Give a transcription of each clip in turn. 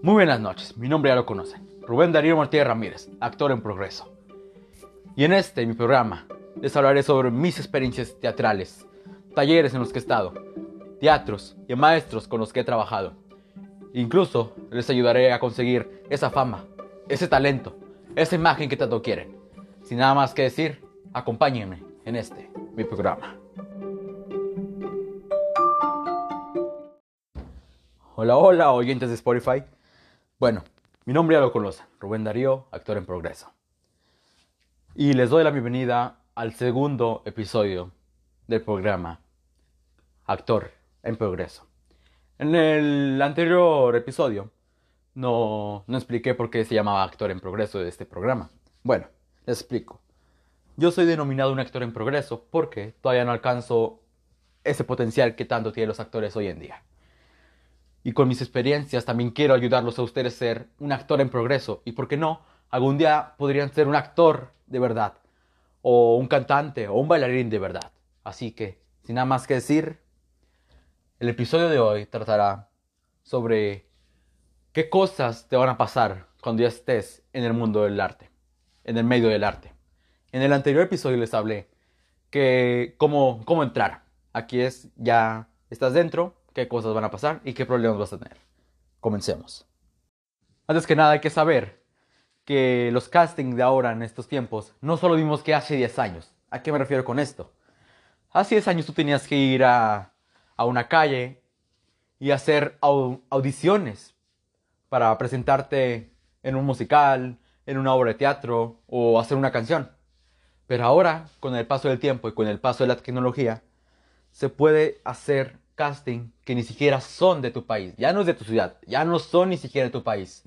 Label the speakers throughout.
Speaker 1: Muy buenas noches, mi nombre ya lo conocen, Rubén Darío Martínez Ramírez, actor en progreso. Y en este, mi programa, les hablaré sobre mis experiencias teatrales, talleres en los que he estado, teatros y maestros con los que he trabajado. Incluso les ayudaré a conseguir esa fama, ese talento, esa imagen que tanto quieren. Sin nada más que decir, acompáñenme en este, mi programa. Hola, hola, oyentes de Spotify. Bueno, mi nombre ya lo conocen, Rubén Darío, actor en progreso. Y les doy la bienvenida al segundo episodio del programa Actor en Progreso. En el anterior episodio no, no expliqué por qué se llamaba Actor en Progreso de este programa. Bueno, les explico. Yo soy denominado un actor en progreso porque todavía no alcanzo ese potencial que tanto tienen los actores hoy en día y con mis experiencias también quiero ayudarlos a ustedes a ser un actor en progreso y, ¿por qué no? Algún día podrían ser un actor de verdad o un cantante o un bailarín de verdad. Así que, sin nada más que decir, el episodio de hoy tratará sobre qué cosas te van a pasar cuando ya estés en el mundo del arte, en el medio del arte. En el anterior episodio les hablé que cómo, cómo entrar. Aquí es ya estás dentro, qué cosas van a pasar y qué problemas vas a tener. Comencemos. Antes que nada hay que saber que los castings de ahora en estos tiempos no solo vimos que hace 10 años. ¿A qué me refiero con esto? Hace 10 años tú tenías que ir a, a una calle y hacer audiciones para presentarte en un musical, en una obra de teatro o hacer una canción. Pero ahora, con el paso del tiempo y con el paso de la tecnología, se puede hacer casting que ni siquiera son de tu país, ya no es de tu ciudad, ya no son ni siquiera de tu país.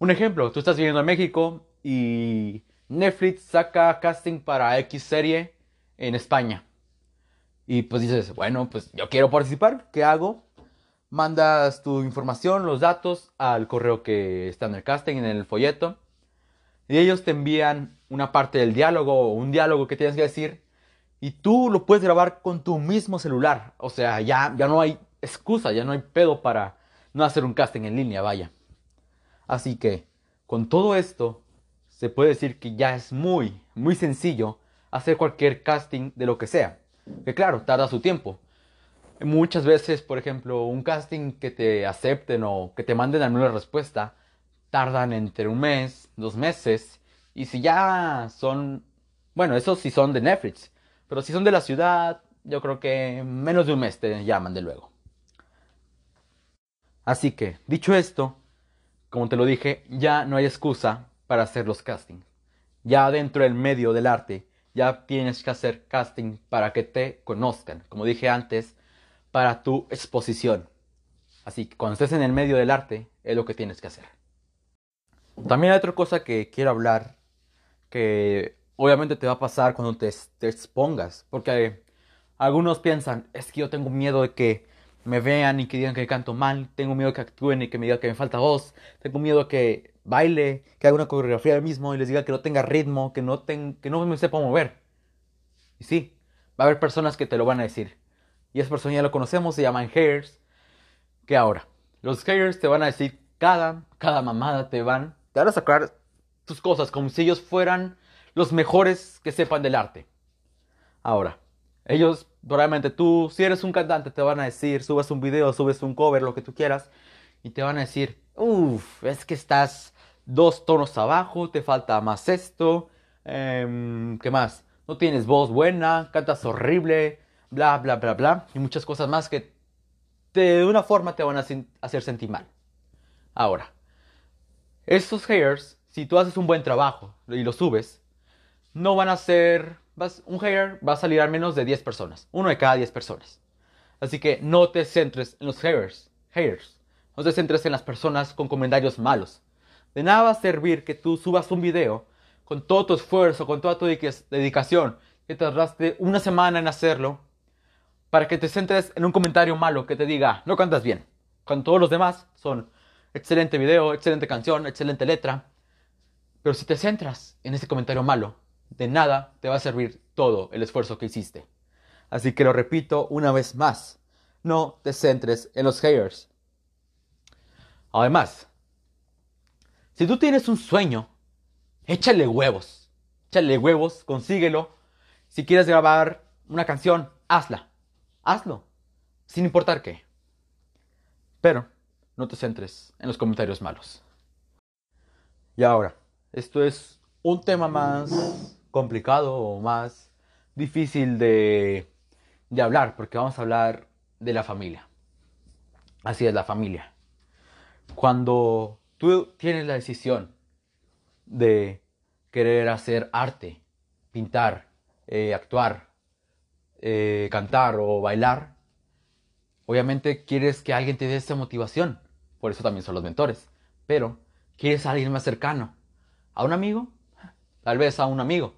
Speaker 1: Un ejemplo, tú estás viviendo en México y Netflix saca casting para X serie en España. Y pues dices, bueno, pues yo quiero participar, ¿qué hago? Mandas tu información, los datos al correo que está en el casting, en el folleto. Y ellos te envían una parte del diálogo o un diálogo que tienes que decir y tú lo puedes grabar con tu mismo celular. O sea, ya, ya no hay excusa, ya no hay pedo para no hacer un casting en línea, vaya. Así que, con todo esto, se puede decir que ya es muy, muy sencillo hacer cualquier casting de lo que sea. Que claro, tarda su tiempo. Muchas veces, por ejemplo, un casting que te acepten o que te manden alguna respuesta, tardan entre un mes, dos meses. Y si ya son, bueno, esos sí son de Netflix. Pero si son de la ciudad, yo creo que menos de un mes te llaman de luego. Así que, dicho esto, como te lo dije, ya no hay excusa para hacer los castings. Ya dentro del medio del arte, ya tienes que hacer casting para que te conozcan. Como dije antes, para tu exposición. Así que cuando estés en el medio del arte, es lo que tienes que hacer. También hay otra cosa que quiero hablar, que obviamente te va a pasar cuando te, expongas. Porque algunos piensan, es que yo tengo miedo de que me vean y que digan que canto mal, tengo miedo que actúen y que me digan que me falta voz, tengo miedo que baile, que haga una coreografía del mismo y les diga que no tenga ritmo, que no, que no me sepa mover. Y sí, va a haber personas que te lo van a decir. Y esas personas ya lo conocemos, se llaman haters. Que ahora, los haters te van a decir cada, cada mamada te van, te van a sacar tus cosas como si ellos fueran los mejores que sepan del arte. Ahora, ellos, probablemente tú, si eres un cantante, te van a decir, subes un video, subes un cover, lo que tú quieras, y te van a decir, uff, es que estás dos tonos abajo, te falta más esto, em, ¿qué más? No tienes voz buena, cantas horrible, bla, bla, bla, bla, y muchas cosas más que de una forma te van a hacer sentir mal. Ahora, estos haters, si tú haces un buen trabajo y lo subes, no van a ser, un hater va a salir al menos de 10 personas, uno de cada 10 personas. Así que no te centres en los haters, haters. No te centres en las personas con comentarios malos. De nada va a servir que tú subas un video con todo tu esfuerzo, con toda tu dedicación, que tardaste una semana en hacerlo, para que te centres en un comentario malo que te diga, no cantas bien. Cuando todos los demás son excelente video, excelente canción, excelente letra. Pero si te centras en ese comentario malo, de nada te va a servir todo el esfuerzo que hiciste. Así que lo repito una vez más, no te centres en los haters. Además, Si tú tienes un sueño, échale huevos. Échale huevos, consíguelo. Si quieres grabar una canción, hazla. Hazlo. Sin importar qué. Pero no te centres en los comentarios malos. Y ahora, esto es un tema más complicado o más difícil de, de hablar, porque vamos a hablar de la familia. Así es, la familia. Cuando tú tienes la decisión de querer hacer arte, pintar, eh, actuar, eh, cantar o bailar, obviamente quieres que alguien te dé esa motivación. Por eso también son los mentores. Pero quieres a alguien más cercano. ¿A un amigo? Tal vez a un amigo.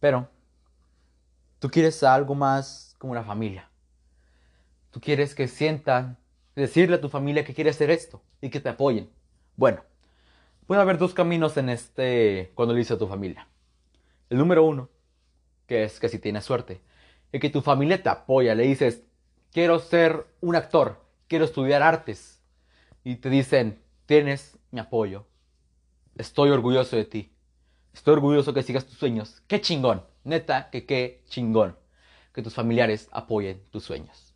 Speaker 1: Pero tú quieres algo más como una familia. Tú quieres que sientan, decirle a tu familia que quieres hacer esto y que te apoyen. Bueno, puede haber dos caminos en este cuando le dices a tu familia. El número uno, que es que si tienes suerte, es que tu familia te apoya, le dices, quiero ser un actor, quiero estudiar artes. Y te dicen, tienes mi apoyo, estoy orgulloso de ti, estoy orgulloso que sigas tus sueños. Qué chingón, neta, que qué chingón que tus familiares apoyen tus sueños.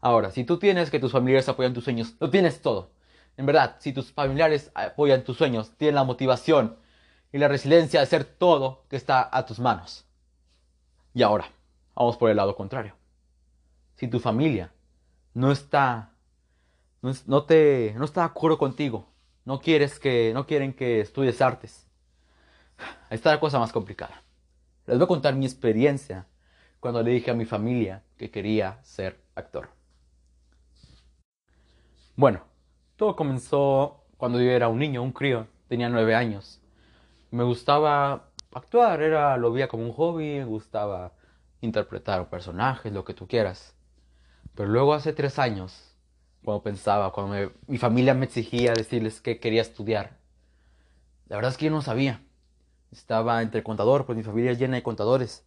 Speaker 1: Ahora, si tú tienes que tus familiares apoyan tus sueños, lo tienes todo. En verdad, si tus familiares apoyan tus sueños, tienen la motivación y la resiliencia de hacer todo que está a tus manos. Y ahora, vamos por el lado contrario. Si tu familia no está, no, te, no está de acuerdo contigo, no quieres que, no quieren que estudies artes, ahí está la cosa más complicada. Les voy a contar mi experiencia cuando le dije a mi familia que quería ser actor. Bueno, todo comenzó cuando yo era un niño, un crío, tenía nueve años. Me gustaba actuar, era, lo veía como un hobby, me gustaba interpretar personajes, lo que tú quieras. Pero luego hace tres años, cuando pensaba, cuando mi familia me exigía decirles que quería estudiar, la verdad es que yo no sabía. Estaba entre contador, pues mi familia es llena de contadores,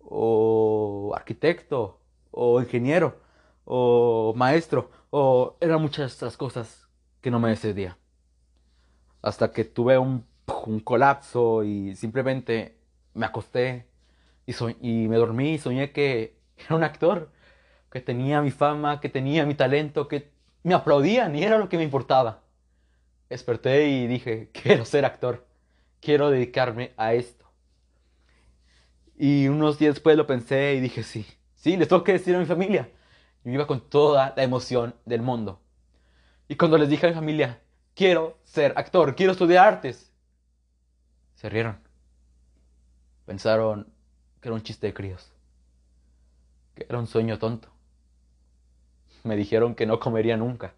Speaker 1: o arquitecto, o ingeniero, o maestro, o eran muchas otras cosas que no me decidía. Hasta que tuve un, un colapso y simplemente me acosté y, y me dormí y soñé que era un actor, que tenía mi fama, que tenía mi talento, que me aplaudían y era lo que me importaba. Desperté y dije, quiero ser actor, quiero dedicarme a esto. Y unos días después lo pensé y dije, sí, sí, les tengo que decir a mi familia y iba con toda la emoción del mundo. Y cuando les dije a mi familia, quiero ser actor, quiero estudiar artes, se rieron. Pensaron que era un chiste de críos, que era un sueño tonto. Me dijeron que no comería nunca,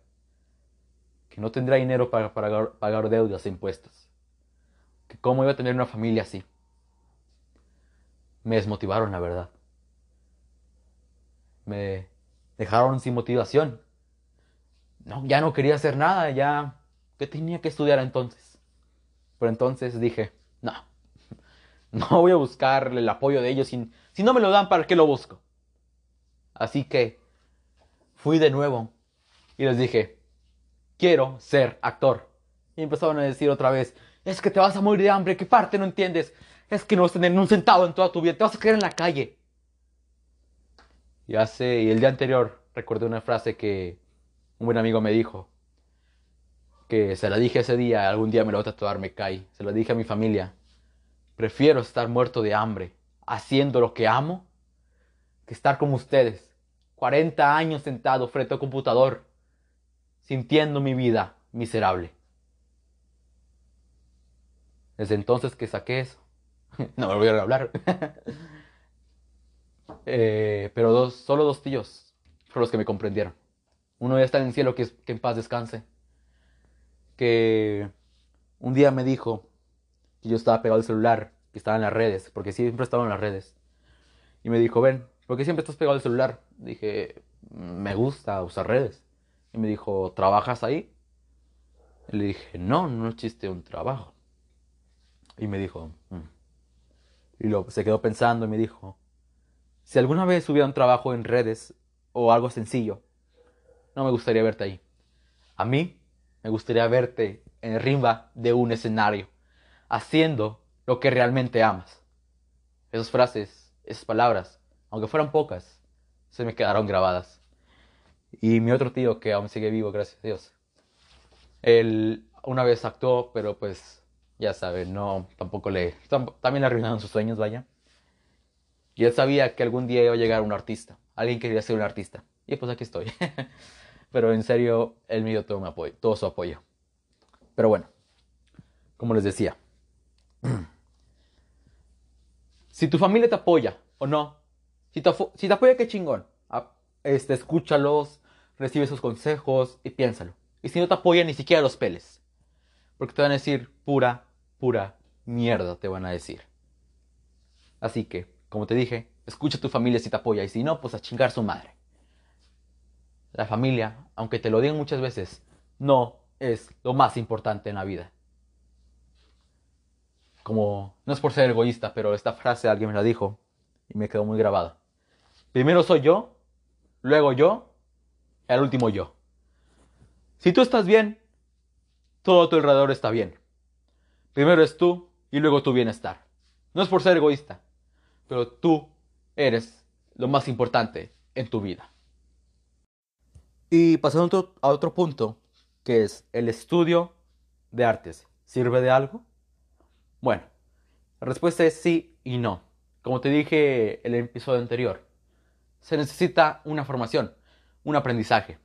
Speaker 1: que no tendría dinero para, para pagar deudas e impuestos, que cómo iba a tener una familia así. Me desmotivaron, la verdad. Me dejaron sin motivación. No, ya no quería hacer nada, ya... ¿Qué tenía que estudiar entonces? Pero entonces dije, no, no voy a buscar el apoyo de ellos. Si, si no me lo dan, ¿para qué lo busco? Así que fui de nuevo y les dije, quiero ser actor. Y empezaron a decir otra vez, es que te vas a morir de hambre, ¿qué parte no entiendes? Es que no vas a tener un centavo en toda tu vida, te vas a quedar en la calle. Y hace, y el día anterior recordé una frase que un buen amigo me dijo, que se la dije ese día, algún día me lo voy a tatuar, me cae. Se lo dije a mi familia. Prefiero estar muerto de hambre haciendo lo que amo que estar como ustedes, 40 años sentado frente al computador, sintiendo mi vida miserable. Desde entonces que saqué eso, no me voy a hablar. Eh, pero dos, solo dos tíos fueron los que me comprendieron. Uno ya está en el cielo, que, que en paz descanse. Que un día me dijo que yo estaba pegado al celular, que estaba en las redes, porque siempre estaba en las redes. Y me dijo, ven, ¿por qué siempre estás pegado al celular? Dije, me gusta usar redes. Y me dijo, ¿trabajas ahí? Y le dije, no, no existe un trabajo. Y me dijo, mm". y lo, se quedó pensando y me dijo, si alguna vez hubiera un trabajo en redes o algo sencillo, no me gustaría verte ahí. A mí me gustaría verte en el rimba de un escenario, haciendo lo que realmente amas. Esas frases, esas palabras, aunque fueran pocas, se me quedaron grabadas. Y mi otro tío, que aún sigue vivo, gracias a Dios, él una vez actuó, pero pues ya saben, no, tampoco le, también le arruinaron sus sueños, vaya. Y él sabía que algún día iba a llegar un artista, alguien quería ser un artista. Y pues aquí estoy. pero en serio, él me dio todo, mi apoyo, todo su apoyo. Pero bueno, como les decía, si tu familia te apoya o no, si te, si te apoya, qué chingón. Ah, este, escúchalos, recibe sus consejos y piénsalo. Y si no te apoya, ni siquiera los peles. Porque te van a decir pura, pura mierda, te van a decir. Así que, como te dije, escucha a tu familia si te apoya. Y si no, pues a chingar su madre. La familia, aunque te lo digan muchas veces, no es lo más importante en la vida. Como, no es por ser egoísta, pero esta frase alguien me la dijo y me quedó muy grabada. Primero soy yo, luego yo, y al último yo. Si tú estás bien, todo a tu alrededor está bien. Primero es tú y luego tu bienestar. No es por ser egoísta, pero tú eres lo más importante en tu vida. Y pasando a otro punto, que es el estudio de artes. ¿Sirve de algo? Bueno, la respuesta es sí y no. Como te dije en el episodio anterior, se necesita una formación, un aprendizaje.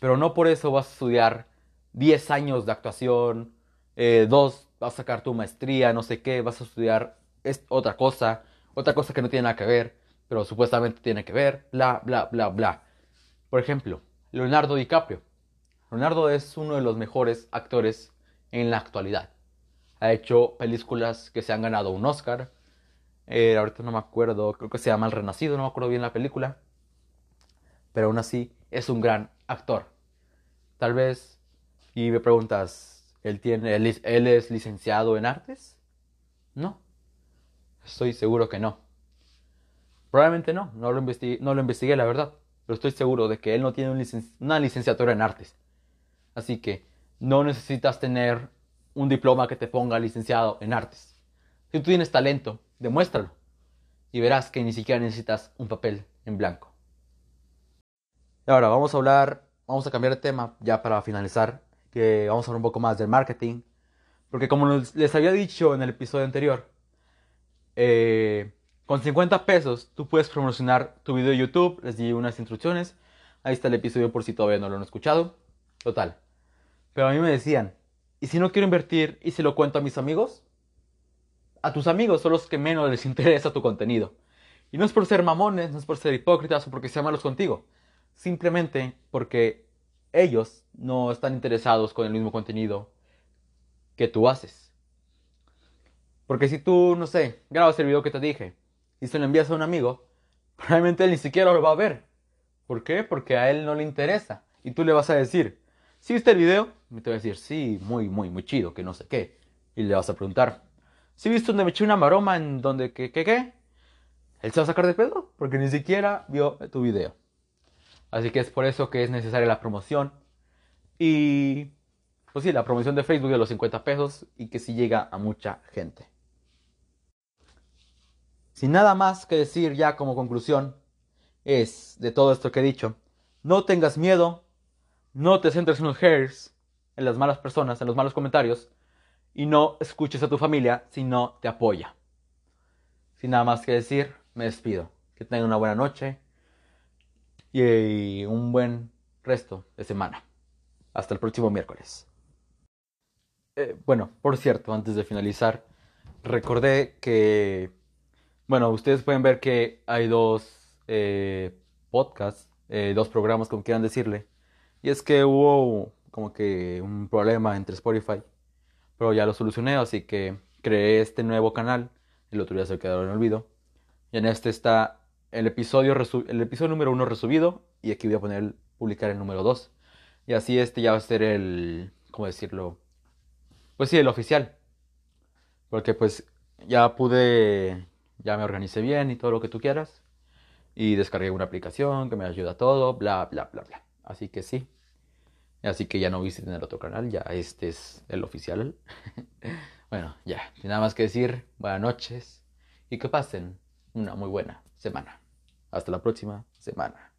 Speaker 1: Pero no por eso vas a estudiar 10 años de actuación, eh, dos, vas a sacar tu maestría, no sé qué, vas a estudiar otra cosa, otra cosa que no tiene nada que ver, pero supuestamente tiene que ver, bla, bla, bla, bla. Por ejemplo, Leonardo DiCaprio. Leonardo es uno de los mejores actores en la actualidad. Ha hecho películas que se han ganado un Oscar. Eh, ahorita no me acuerdo, creo que se llama El Renacido, no me acuerdo bien la película. Pero aún así es un gran actor. Tal vez, y me preguntas, ¿él, tiene, él, es licenciado en artes? No. Estoy seguro que no. Probablemente no, no lo, investigué, no lo investigué, la verdad. Pero estoy seguro de que él no tiene una licenciatura en artes. Así que no necesitas tener un diploma que te ponga licenciado en artes. Si tú tienes talento, demuéstralo. Y verás que ni siquiera necesitas un papel en blanco. Ahora vamos a hablar, vamos a cambiar de tema ya para finalizar, que vamos a hablar un poco más del marketing. Porque como les había dicho en el episodio anterior, eh, con 50 pesos tú puedes promocionar tu video de YouTube, les di unas instrucciones, ahí está el episodio por si todavía no lo han escuchado. Total. Pero a mí me decían, ¿y si no quiero invertir y se lo cuento a mis amigos? A tus amigos son los que menos les interesa tu contenido. Y no es por ser mamones, no es por ser hipócritas o porque sean malos contigo simplemente porque ellos no están interesados con el mismo contenido que tú haces. Porque si tú, no sé, grabas el video que te dije y se lo envías a un amigo, probablemente él ni siquiera lo va a ver. ¿Por qué? Porque a él no le interesa. Y tú le vas a decir, ¿sí viste el video? Y te va a decir, sí, muy, muy, muy chido, que no sé qué. Y le vas a preguntar, ¿sí viste donde me eché una maroma en donde qué, qué, qué? Él se va a sacar de pedo porque ni siquiera vio tu video. Así que es por eso que es necesaria la promoción. Y pues sí, la promoción de Facebook de los 50 pesos y que sí llega a mucha gente. Sin nada más que decir ya como conclusión, es de todo esto que he dicho, no tengas miedo, no te centres en los haters, en las malas personas, en los malos comentarios, y no escuches a tu familia si no te apoya. Sin nada más que decir, me despido. Que tengan una buena noche y un buen resto de semana. Hasta el próximo miércoles. Eh, bueno, por cierto, antes de finalizar, recordé que, bueno, ustedes pueden ver que hay dos eh, podcasts, eh, dos programas, como quieran decirle. Y es que hubo como que un problema entre Spotify, pero ya lo solucioné, así que creé este nuevo canal. El otro día se quedó en olvido. Y en este está el episodio, el episodio número uno resubido y aquí voy a poner publicar el número 2. Y así este ya va a ser el, ¿cómo decirlo? Pues sí, el oficial. Porque pues ya pude, ya me organicé bien y todo lo que tú quieras. Y descargué una aplicación que me ayuda a todo, bla, bla, bla, bla. Así que sí. Así que ya no visiten el otro canal, ya este es el oficial. bueno, ya, sin nada más que decir, buenas noches y que pasen una muy buena semana. Hasta la próxima semana.